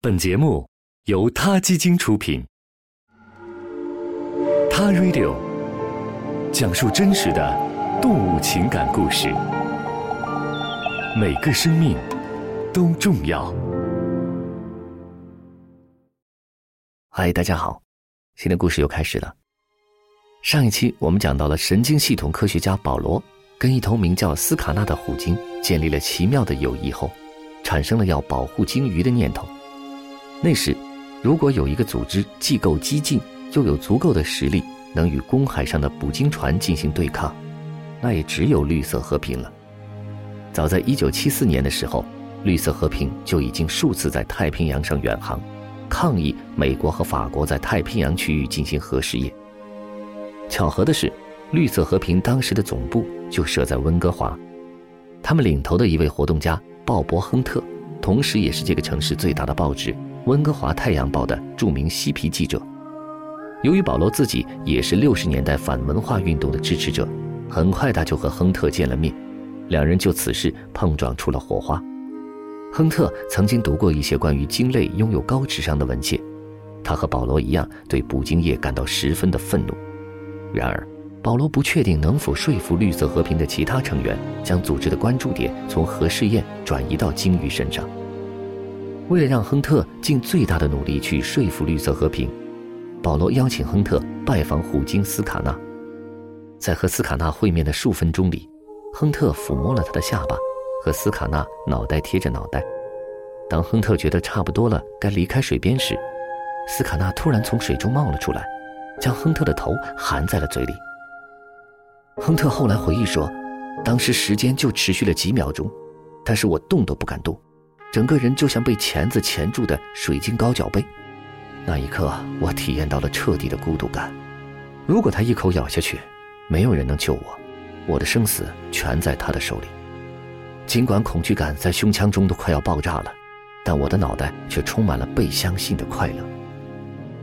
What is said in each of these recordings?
本节目由他基金出品，《他 Radio》讲述真实的动物情感故事，每个生命都重要。嗨，大家好，新的故事又开始了。上一期我们讲到了神经系统科学家保罗跟一头名叫斯卡纳的虎鲸建立了奇妙的友谊后，产生了要保护鲸鱼的念头。那时，如果有一个组织既够激进，又有足够的实力，能与公海上的捕鲸船进行对抗，那也只有绿色和平了。早在1974年的时候，绿色和平就已经数次在太平洋上远航，抗议美国和法国在太平洋区域进行核试验。巧合的是，绿色和平当时的总部就设在温哥华，他们领头的一位活动家鲍勃·亨特，同时也是这个城市最大的报纸。温哥华太阳报的著名嬉皮记者，由于保罗自己也是六十年代反文化运动的支持者，很快他就和亨特见了面，两人就此事碰撞出了火花。亨特曾经读过一些关于鲸类拥有高智商的文献，他和保罗一样对捕鲸业感到十分的愤怒。然而，保罗不确定能否说服绿色和平的其他成员将组织的关注点从核试验转移到鲸鱼身上。为了让亨特尽最大的努力去说服绿色和平，保罗邀请亨特拜访虎鲸斯卡纳。在和斯卡纳会面的数分钟里，亨特抚摸了他的下巴，和斯卡纳脑袋贴着脑袋。当亨特觉得差不多了，该离开水边时，斯卡纳突然从水中冒了出来，将亨特的头含在了嘴里。亨特后来回忆说，当时时间就持续了几秒钟，但是我动都不敢动。整个人就像被钳子钳住的水晶高脚杯，那一刻我体验到了彻底的孤独感。如果他一口咬下去，没有人能救我，我的生死全在他的手里。尽管恐惧感在胸腔中都快要爆炸了，但我的脑袋却充满了被相信的快乐。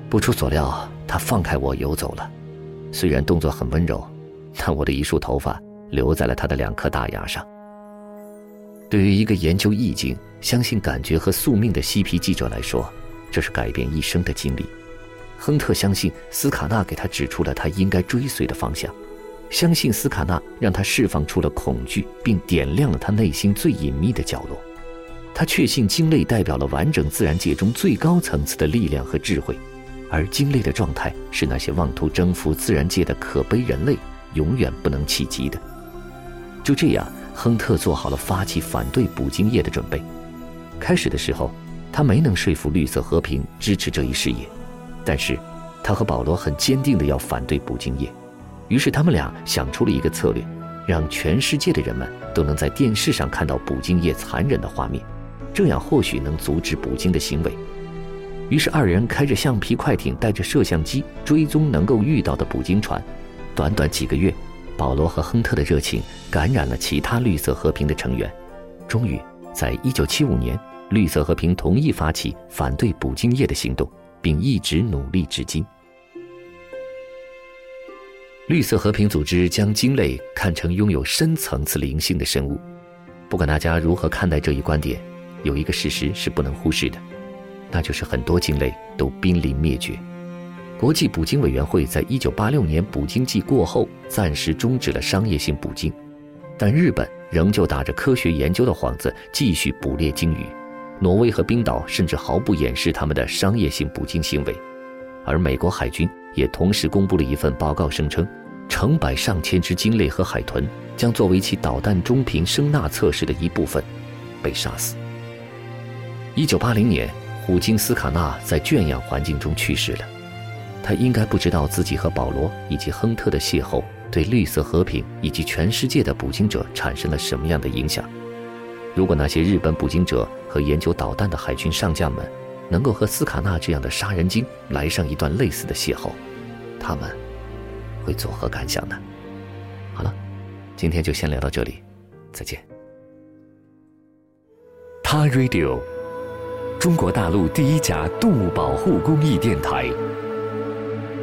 不出所料，他放开我游走了，虽然动作很温柔，但我的一束头发留在了他的两颗大牙上。对于一个研究意境、相信感觉和宿命的嬉皮记者来说，这是改变一生的经历。亨特相信斯卡纳给他指出了他应该追随的方向，相信斯卡纳让他释放出了恐惧，并点亮了他内心最隐秘的角落。他确信鲸类代表了完整自然界中最高层次的力量和智慧，而鲸类的状态是那些妄图征服自然界的可悲人类永远不能企及的。就这样。亨特做好了发起反对捕鲸业的准备。开始的时候，他没能说服绿色和平支持这一事业，但是，他和保罗很坚定地要反对捕鲸业。于是，他们俩想出了一个策略，让全世界的人们都能在电视上看到捕鲸业残忍的画面，这样或许能阻止捕鲸的行为。于是，二人开着橡皮快艇，带着摄像机追踪能够遇到的捕鲸船，短短几个月。保罗和亨特的热情感染了其他绿色和平的成员，终于在一九七五年，绿色和平同意发起反对捕鲸业的行动，并一直努力至今。绿色和平组织将鲸类看成拥有深层次灵性的生物，不管大家如何看待这一观点，有一个事实是不能忽视的，那就是很多鲸类都濒临灭绝。国际捕鲸委员会在一九八六年捕鲸季过后暂时终止了商业性捕鲸，但日本仍旧打着科学研究的幌子继续捕猎鲸鱼。挪威和冰岛甚至毫不掩饰他们的商业性捕鲸行为，而美国海军也同时公布了一份报告，声称成百上千只鲸类和海豚将作为其导弹中频声纳测试的一部分被杀死。一九八零年，虎鲸斯卡纳在圈养环境中去世了。他应该不知道自己和保罗以及亨特的邂逅对绿色和平以及全世界的捕鲸者产生了什么样的影响。如果那些日本捕鲸者和研究导弹的海军上将们能够和斯卡纳这样的杀人鲸来上一段类似的邂逅，他们会作何感想呢？好了，今天就先聊到这里，再见。他 Radio，中国大陆第一家动物保护公益电台。